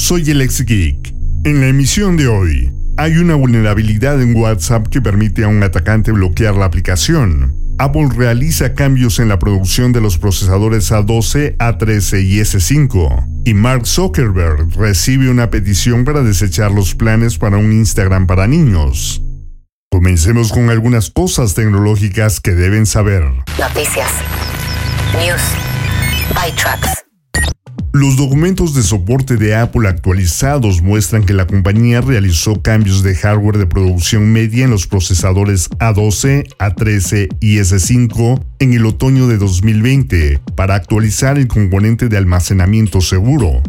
Soy el ex geek. En la emisión de hoy, hay una vulnerabilidad en WhatsApp que permite a un atacante bloquear la aplicación. Apple realiza cambios en la producción de los procesadores A12, A13 y S5. Y Mark Zuckerberg recibe una petición para desechar los planes para un Instagram para niños. Comencemos con algunas cosas tecnológicas que deben saber. Noticias. News. ByTrax. Los documentos de soporte de Apple actualizados muestran que la compañía realizó cambios de hardware de producción media en los procesadores A12, A13 y S5 en el otoño de 2020 para actualizar el componente de almacenamiento seguro.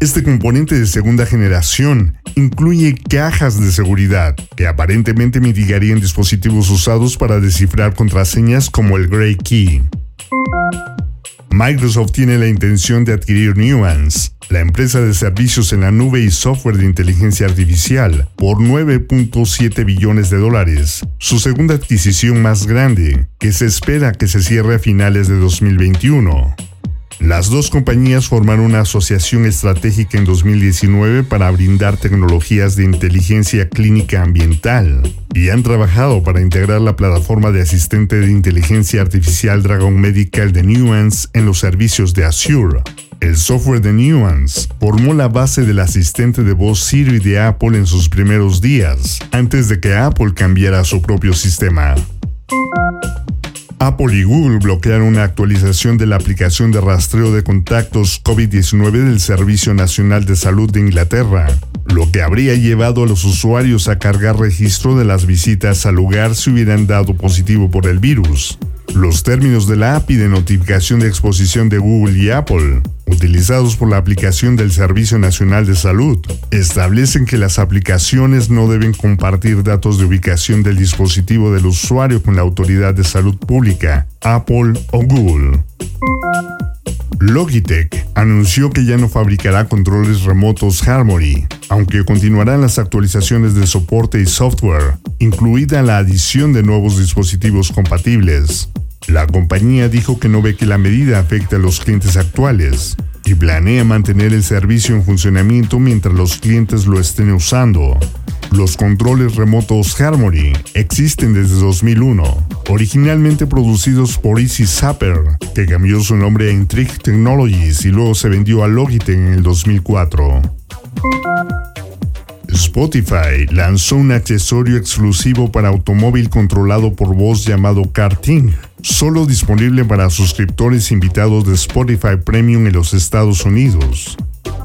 Este componente de segunda generación incluye cajas de seguridad que aparentemente mitigarían dispositivos usados para descifrar contraseñas como el Grey Key. Microsoft tiene la intención de adquirir Nuance, la empresa de servicios en la nube y software de inteligencia artificial, por 9.7 billones de dólares, su segunda adquisición más grande, que se espera que se cierre a finales de 2021. Las dos compañías formaron una asociación estratégica en 2019 para brindar tecnologías de inteligencia clínica ambiental y han trabajado para integrar la plataforma de asistente de inteligencia artificial Dragon Medical de Nuance en los servicios de Azure. El software de Nuance formó la base del asistente de voz Siri de Apple en sus primeros días, antes de que Apple cambiara su propio sistema. Apple y Google bloquearon una actualización de la aplicación de rastreo de contactos COVID-19 del Servicio Nacional de Salud de Inglaterra, lo que habría llevado a los usuarios a cargar registro de las visitas al lugar si hubieran dado positivo por el virus. Los términos de la API de notificación de exposición de Google y Apple, utilizados por la aplicación del Servicio Nacional de Salud, establecen que las aplicaciones no deben compartir datos de ubicación del dispositivo del usuario con la autoridad de salud pública, Apple o Google. Logitech anunció que ya no fabricará controles remotos Harmony, aunque continuarán las actualizaciones de soporte y software, incluida la adición de nuevos dispositivos compatibles. La compañía dijo que no ve que la medida afecte a los clientes actuales y planea mantener el servicio en funcionamiento mientras los clientes lo estén usando. Los controles remotos Harmony existen desde 2001, originalmente producidos por Easy Zapper, que cambió su nombre a Intrigue Technologies y luego se vendió a Logitech en el 2004. Spotify lanzó un accesorio exclusivo para automóvil controlado por voz llamado Karting, solo disponible para suscriptores invitados de Spotify Premium en los Estados Unidos.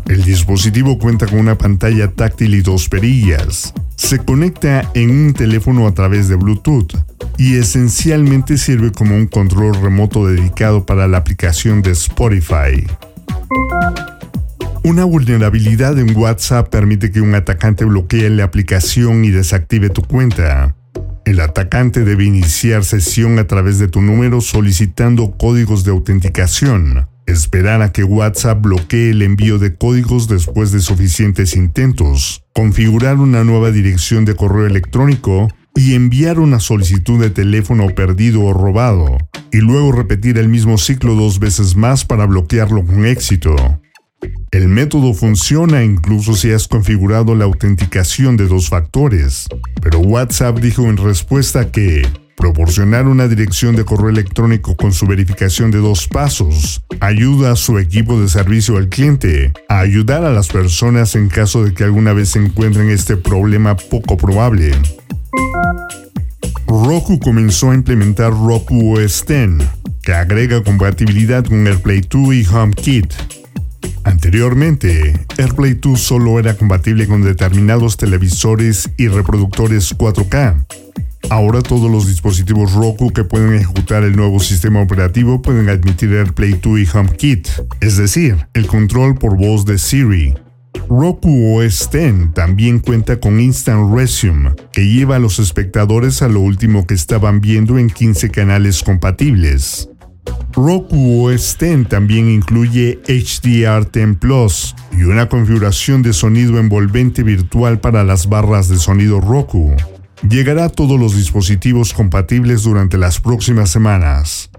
El dispositivo cuenta con una pantalla táctil y dos perillas. Se conecta en un teléfono a través de Bluetooth y esencialmente sirve como un control remoto dedicado para la aplicación de Spotify. Una vulnerabilidad en WhatsApp permite que un atacante bloquee la aplicación y desactive tu cuenta. El atacante debe iniciar sesión a través de tu número solicitando códigos de autenticación esperar a que WhatsApp bloquee el envío de códigos después de suficientes intentos, configurar una nueva dirección de correo electrónico y enviar una solicitud de teléfono perdido o robado, y luego repetir el mismo ciclo dos veces más para bloquearlo con éxito. El método funciona incluso si has configurado la autenticación de dos factores, pero WhatsApp dijo en respuesta que Proporcionar una dirección de correo electrónico con su verificación de dos pasos ayuda a su equipo de servicio al cliente a ayudar a las personas en caso de que alguna vez se encuentren este problema poco probable. Roku comenzó a implementar Roku OS X, que agrega compatibilidad con AirPlay 2 y HomeKit. Anteriormente, AirPlay 2 solo era compatible con determinados televisores y reproductores 4K, Ahora todos los dispositivos Roku que pueden ejecutar el nuevo sistema operativo pueden admitir AirPlay 2 y HomeKit, es decir, el control por voz de Siri. Roku OS X también cuenta con Instant Resume, que lleva a los espectadores a lo último que estaban viendo en 15 canales compatibles. Roku OS X también incluye HDR10 Plus y una configuración de sonido envolvente virtual para las barras de sonido Roku. Llegará a todos los dispositivos compatibles durante las próximas semanas.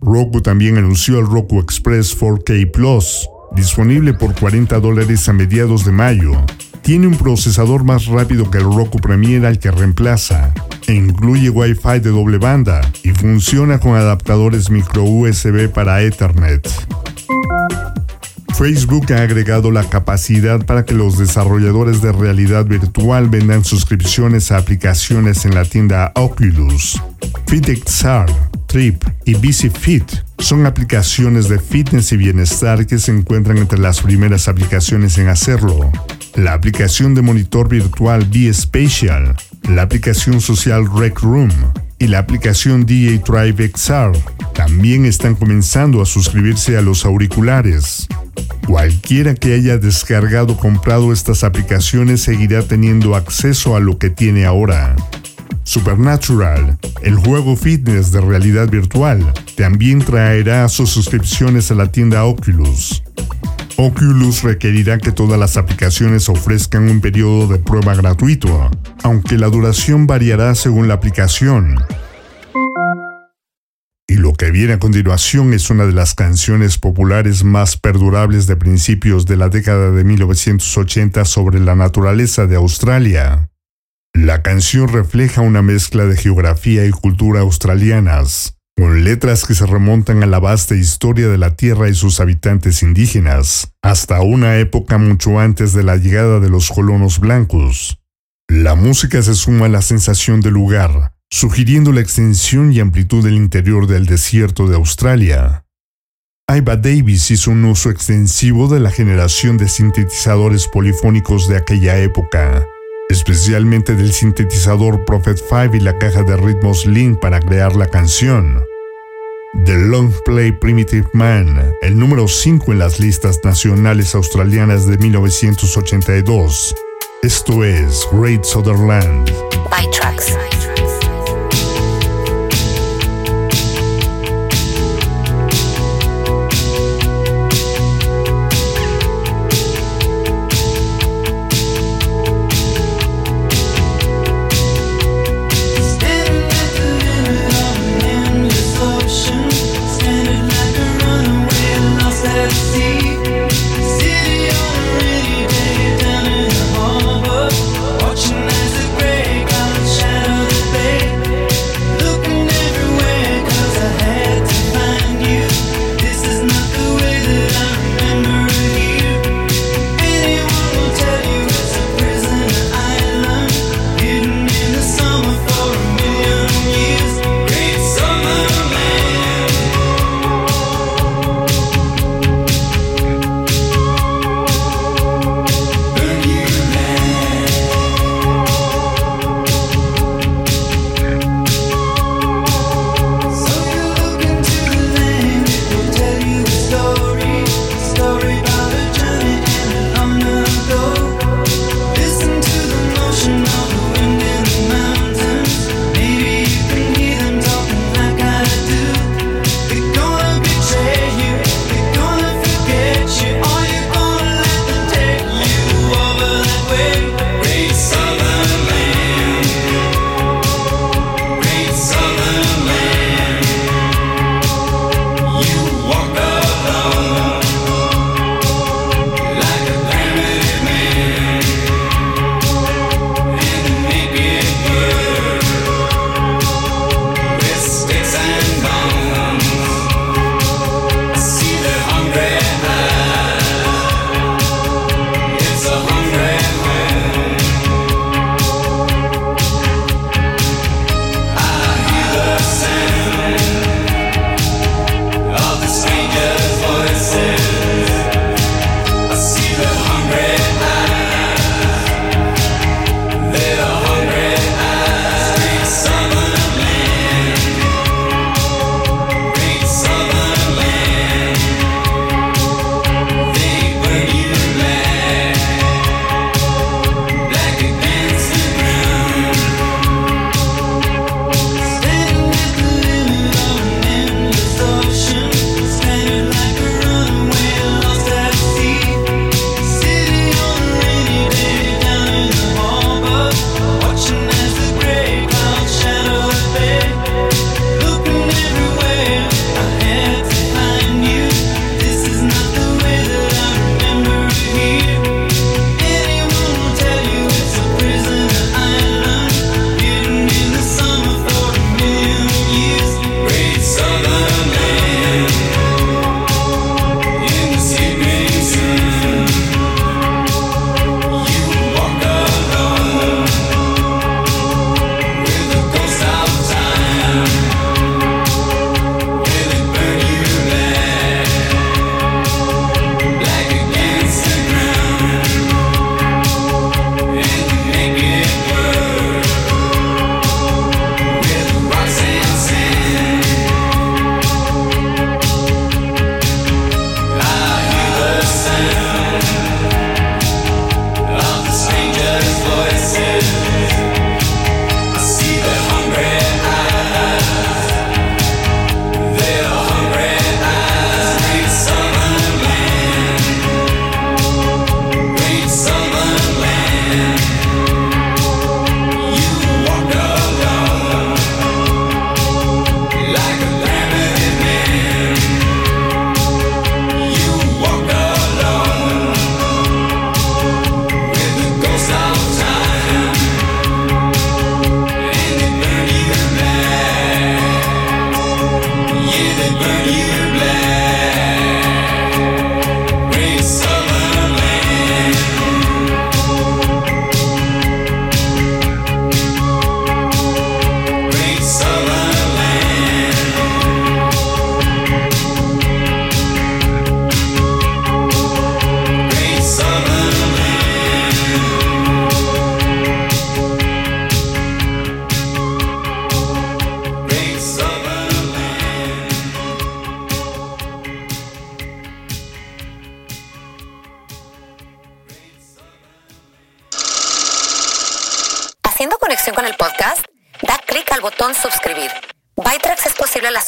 Roku también anunció el Roku Express 4K Plus, disponible por 40 dólares a mediados de mayo. Tiene un procesador más rápido que el Roku Premier al que reemplaza, incluye Wi-Fi de doble banda y funciona con adaptadores micro USB para Ethernet. Facebook ha agregado la capacidad para que los desarrolladores de realidad virtual vendan suscripciones a aplicaciones en la tienda Oculus. FitXR, Trip y BC son aplicaciones de fitness y bienestar que se encuentran entre las primeras aplicaciones en hacerlo. La aplicación de monitor virtual B Spatial, la aplicación social Rec Room y la aplicación DJ Drive XR también están comenzando a suscribirse a los auriculares. Cualquiera que haya descargado o comprado estas aplicaciones seguirá teniendo acceso a lo que tiene ahora. Supernatural, el juego fitness de realidad virtual, también traerá sus suscripciones a la tienda Oculus. Oculus requerirá que todas las aplicaciones ofrezcan un periodo de prueba gratuito, aunque la duración variará según la aplicación. Y lo que viene a continuación es una de las canciones populares más perdurables de principios de la década de 1980 sobre la naturaleza de Australia. La canción refleja una mezcla de geografía y cultura australianas, con letras que se remontan a la vasta historia de la Tierra y sus habitantes indígenas, hasta una época mucho antes de la llegada de los colonos blancos. La música se suma a la sensación del lugar, sugiriendo la extensión y amplitud del interior del desierto de Australia. Iva Davis hizo un uso extensivo de la generación de sintetizadores polifónicos de aquella época, especialmente del sintetizador Prophet 5 y la caja de ritmos Link para crear la canción. The Long Play Primitive Man, el número 5 en las listas nacionales australianas de 1982. Esto es Great Sutherland. By Tracks.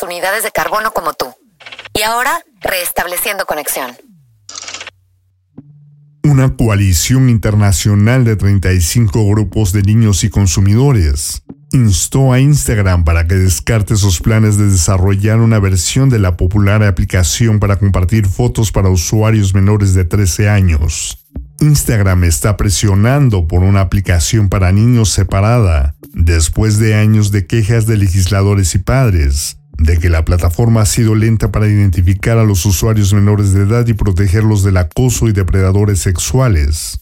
Unidades de carbono como tú. Y ahora, restableciendo conexión. Una coalición internacional de 35 grupos de niños y consumidores instó a Instagram para que descarte sus planes de desarrollar una versión de la popular aplicación para compartir fotos para usuarios menores de 13 años. Instagram está presionando por una aplicación para niños separada, después de años de quejas de legisladores y padres, de que la plataforma ha sido lenta para identificar a los usuarios menores de edad y protegerlos del acoso y depredadores sexuales.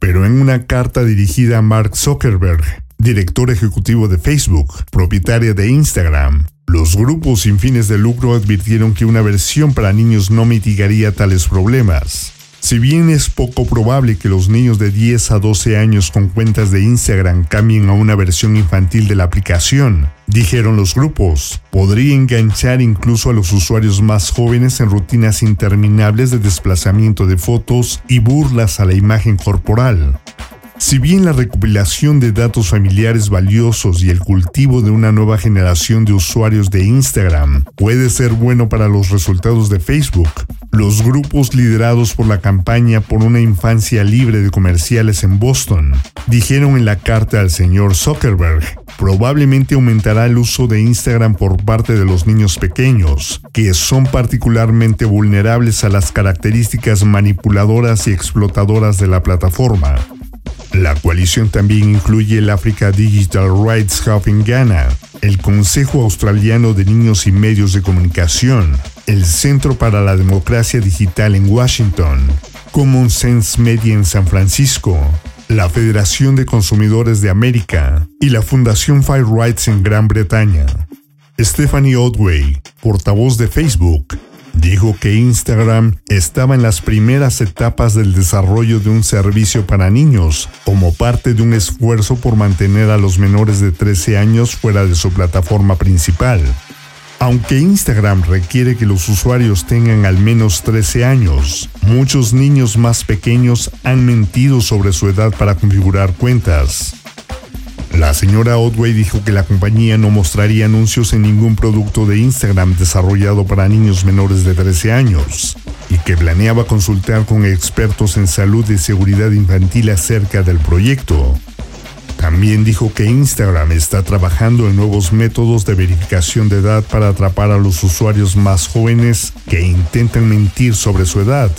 Pero en una carta dirigida a Mark Zuckerberg, director ejecutivo de Facebook, propietaria de Instagram, los grupos sin fines de lucro advirtieron que una versión para niños no mitigaría tales problemas. Si bien es poco probable que los niños de 10 a 12 años con cuentas de Instagram cambien a una versión infantil de la aplicación, dijeron los grupos, podría enganchar incluso a los usuarios más jóvenes en rutinas interminables de desplazamiento de fotos y burlas a la imagen corporal. Si bien la recopilación de datos familiares valiosos y el cultivo de una nueva generación de usuarios de Instagram puede ser bueno para los resultados de Facebook, los grupos liderados por la campaña por una infancia libre de comerciales en Boston dijeron en la carta al señor Zuckerberg, probablemente aumentará el uso de Instagram por parte de los niños pequeños, que son particularmente vulnerables a las características manipuladoras y explotadoras de la plataforma. La coalición también incluye el Africa Digital Rights Hub en Ghana, el Consejo Australiano de Niños y Medios de Comunicación, el Centro para la Democracia Digital en Washington, Common Sense Media en San Francisco, la Federación de Consumidores de América y la Fundación Fire Rights en Gran Bretaña. Stephanie Otway, portavoz de Facebook, dijo que Instagram estaba en las primeras etapas del desarrollo de un servicio para niños, como parte de un esfuerzo por mantener a los menores de 13 años fuera de su plataforma principal. Aunque Instagram requiere que los usuarios tengan al menos 13 años, muchos niños más pequeños han mentido sobre su edad para configurar cuentas. La señora Otway dijo que la compañía no mostraría anuncios en ningún producto de Instagram desarrollado para niños menores de 13 años y que planeaba consultar con expertos en salud y seguridad infantil acerca del proyecto. También dijo que Instagram está trabajando en nuevos métodos de verificación de edad para atrapar a los usuarios más jóvenes que intentan mentir sobre su edad.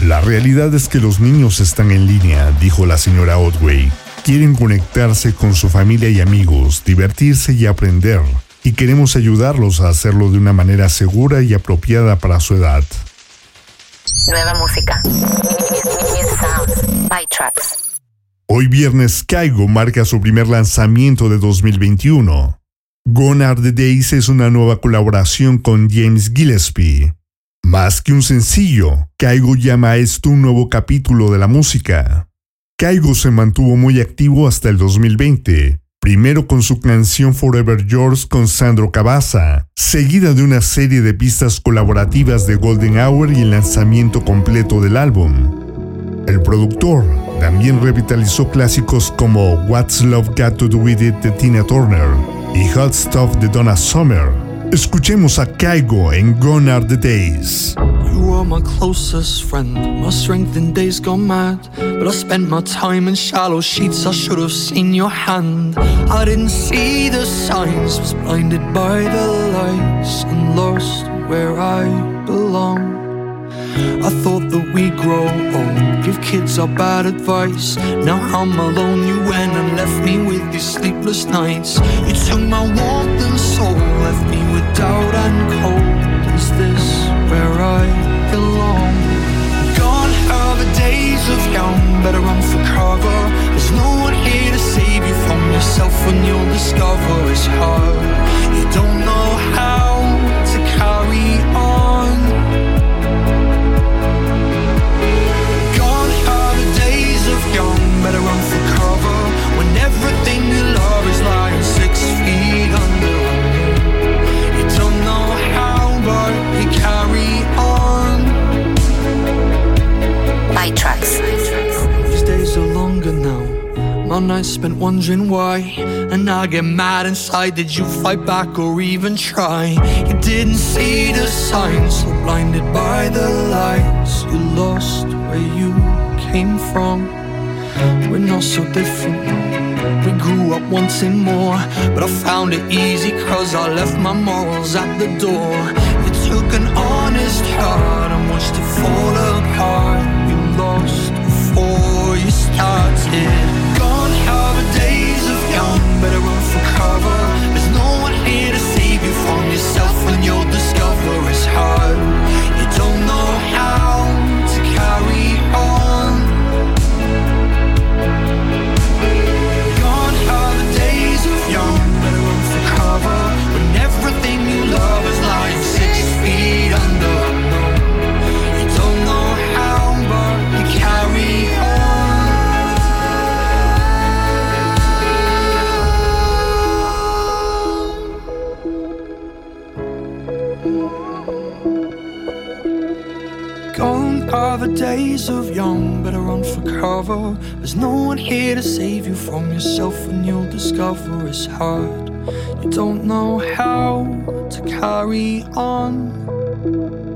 La realidad es que los niños están en línea, dijo la señora Otway. Quieren conectarse con su familia y amigos, divertirse y aprender, y queremos ayudarlos a hacerlo de una manera segura y apropiada para su edad. Nueva música. Sounds. Bytrax. Hoy viernes Caigo marca su primer lanzamiento de 2021. Gone Are the Days es una nueva colaboración con James Gillespie. Más que un sencillo, Caigo llama a esto un nuevo capítulo de la música. Caigo se mantuvo muy activo hasta el 2020, primero con su canción Forever Yours con Sandro Cavazza, seguida de una serie de pistas colaborativas de Golden Hour y el lanzamiento completo del álbum. El productor también revitalizó clásicos como What's Love Got to Do With It de Tina Turner y Hot Stuff de Donna Summer. Escuchemos a Caigo en Gone Are the Days. You are my closest friend, my strength in days gone mad. But I spent my time in shallow sheets, I should have seen your hand. I didn't see the signs, was blinded by the lights and lost where I belong. I thought that we grow old, give kids our bad advice. Now I'm alone, you went and left me with these sleepless nights. You took my warmth and soul, left me with doubt and cold. Is this where I belong? Gone are the days of young, better run for cover. There's no one here to save you from yourself when you'll discover it's hard. You don't know how My nights spent wondering why. And I get mad inside. Did you fight back or even try? You didn't see the signs, so blinded by the lights. You lost where you came from. We're not so different. We grew up wanting more, but I found it easy cause I left my morals at the door. You took an honest heart and watched it fall apart. You lost before you started. heart. Days of young, better run for cover. There's no one here to save you from yourself, and you'll discover it's hard. You don't know how to carry on.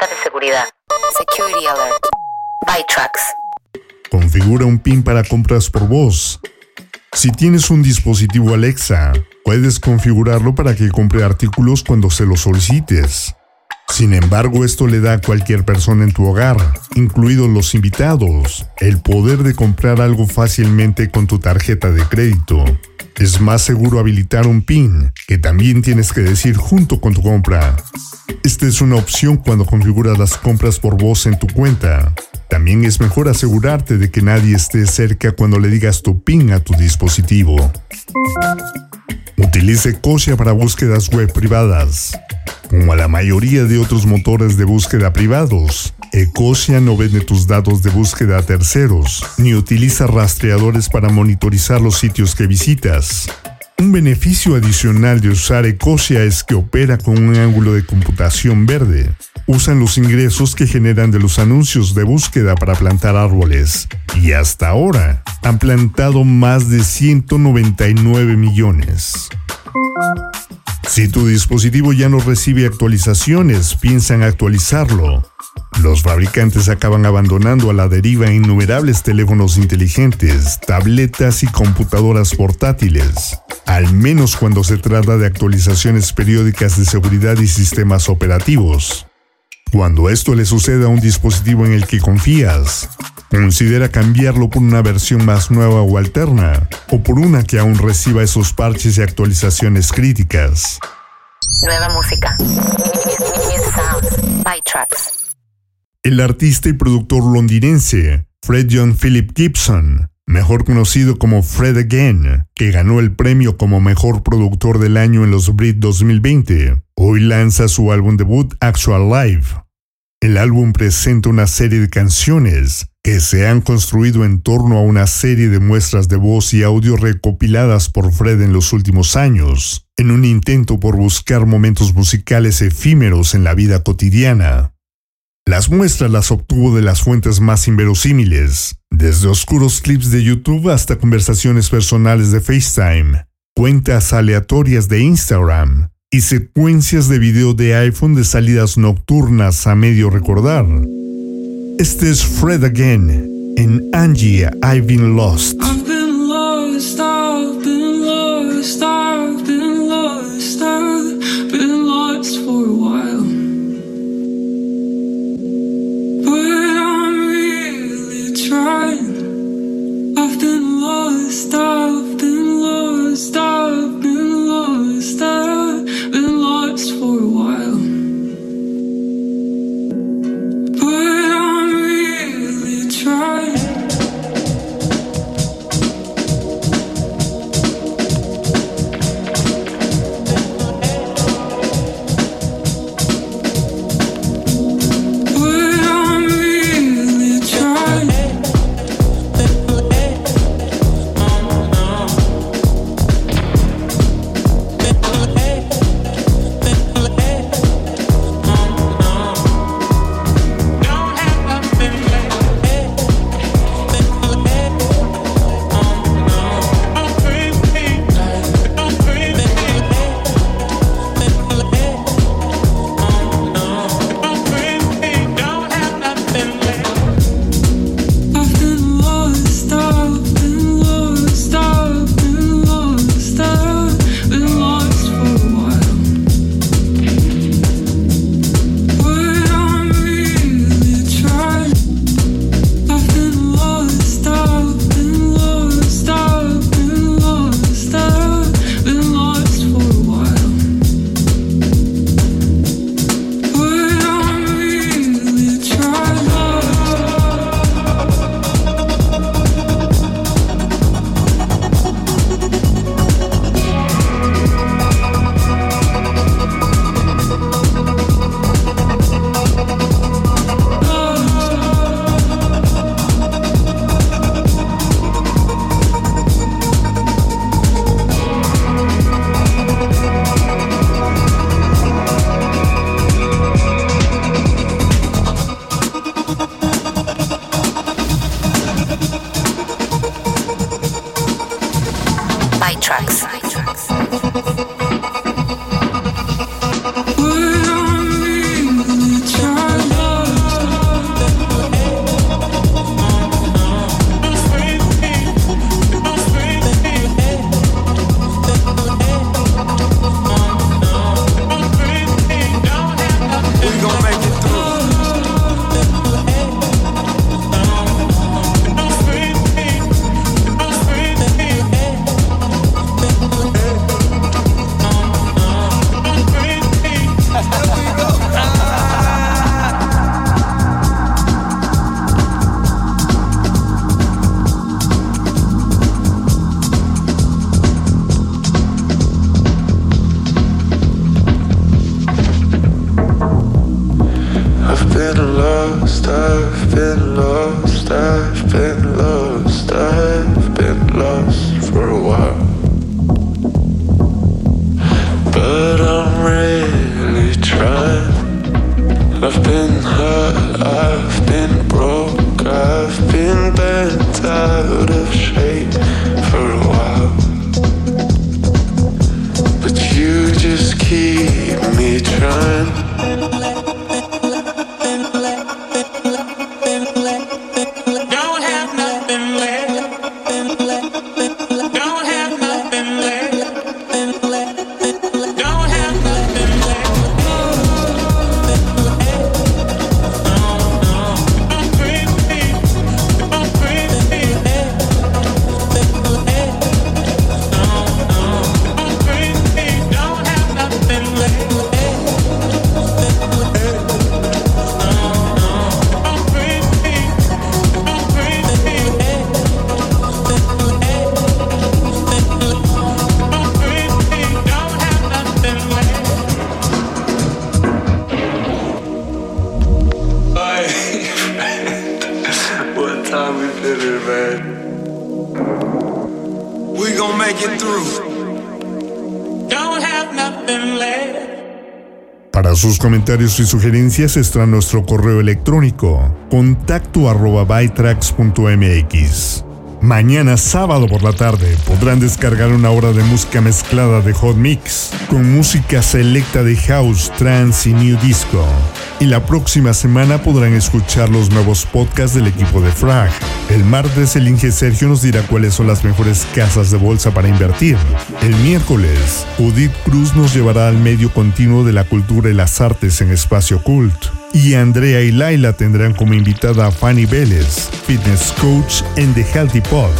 De seguridad. Security alert. Configura un PIN para compras por voz. Si tienes un dispositivo Alexa, puedes configurarlo para que compre artículos cuando se los solicites. Sin embargo, esto le da a cualquier persona en tu hogar, incluidos los invitados, el poder de comprar algo fácilmente con tu tarjeta de crédito. Es más seguro habilitar un PIN, que también tienes que decir junto con tu compra. Esta es una opción cuando configuras las compras por voz en tu cuenta. También es mejor asegurarte de que nadie esté cerca cuando le digas tu PIN a tu dispositivo. Utilice Ecosia para búsquedas web privadas. Como a la mayoría de otros motores de búsqueda privados, Ecosia no vende tus datos de búsqueda a terceros, ni utiliza rastreadores para monitorizar los sitios que visitas. Un beneficio adicional de usar Ecosia es que opera con un ángulo de computación verde. Usan los ingresos que generan de los anuncios de búsqueda para plantar árboles. Y hasta ahora han plantado más de 199 millones. Si tu dispositivo ya no recibe actualizaciones, piensa en actualizarlo. Los fabricantes acaban abandonando a la deriva innumerables teléfonos inteligentes, tabletas y computadoras portátiles, al menos cuando se trata de actualizaciones periódicas de seguridad y sistemas operativos. Cuando esto le suceda a un dispositivo en el que confías, considera cambiarlo por una versión más nueva o alterna, o por una que aún reciba esos parches y actualizaciones críticas. Nueva música. Sounds. ByTrax. El artista y productor londinense Fred John Philip Gibson, mejor conocido como Fred Again, que ganó el premio como mejor productor del año en los Brit 2020, hoy lanza su álbum debut Actual Live. El álbum presenta una serie de canciones que se han construido en torno a una serie de muestras de voz y audio recopiladas por Fred en los últimos años, en un intento por buscar momentos musicales efímeros en la vida cotidiana. Las muestras las obtuvo de las fuentes más inverosímiles, desde oscuros clips de YouTube hasta conversaciones personales de FaceTime, cuentas aleatorias de Instagram y secuencias de video de iPhone de salidas nocturnas a medio recordar. Este es Fred Again en Angie I've Been Lost. Para sus comentarios y sugerencias está nuestro correo electrónico contacto arroba bytrax.mx. Mañana sábado por la tarde podrán descargar una hora de música mezclada de Hot Mix con música selecta de house, trance y new disco. Y la próxima semana podrán escuchar los nuevos podcasts del equipo de Frag. El martes el Inge Sergio nos dirá cuáles son las mejores casas de bolsa para invertir. El miércoles, Udit Cruz nos llevará al medio continuo de la cultura y las artes en espacio cult. Y Andrea y Laila tendrán como invitada a Fanny Vélez, fitness coach en The Healthy Pod.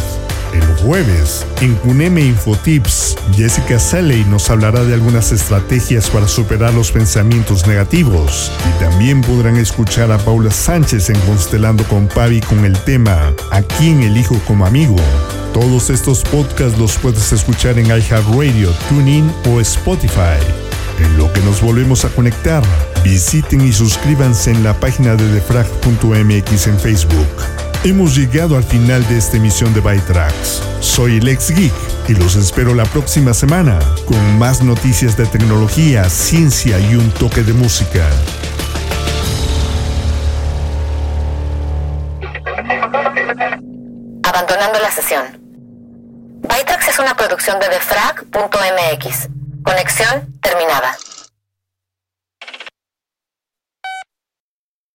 El jueves, en Cuneme Infotips, Jessica Selley nos hablará de algunas estrategias para superar los pensamientos negativos. Y también podrán escuchar a Paula Sánchez en Constelando con Pavi con el tema ¿A quién elijo como amigo? Todos estos podcasts los puedes escuchar en iHeartRadio, TuneIn o Spotify. En lo que nos volvemos a conectar, visiten y suscríbanse en la página de defrag.mx en Facebook. Hemos llegado al final de esta emisión de Bytrax. Soy Lex Geek y los espero la próxima semana con más noticias de tecnología, ciencia y un toque de música. Abandonando la sesión. Bytrax es una producción de defrag.mx. Conexión terminada.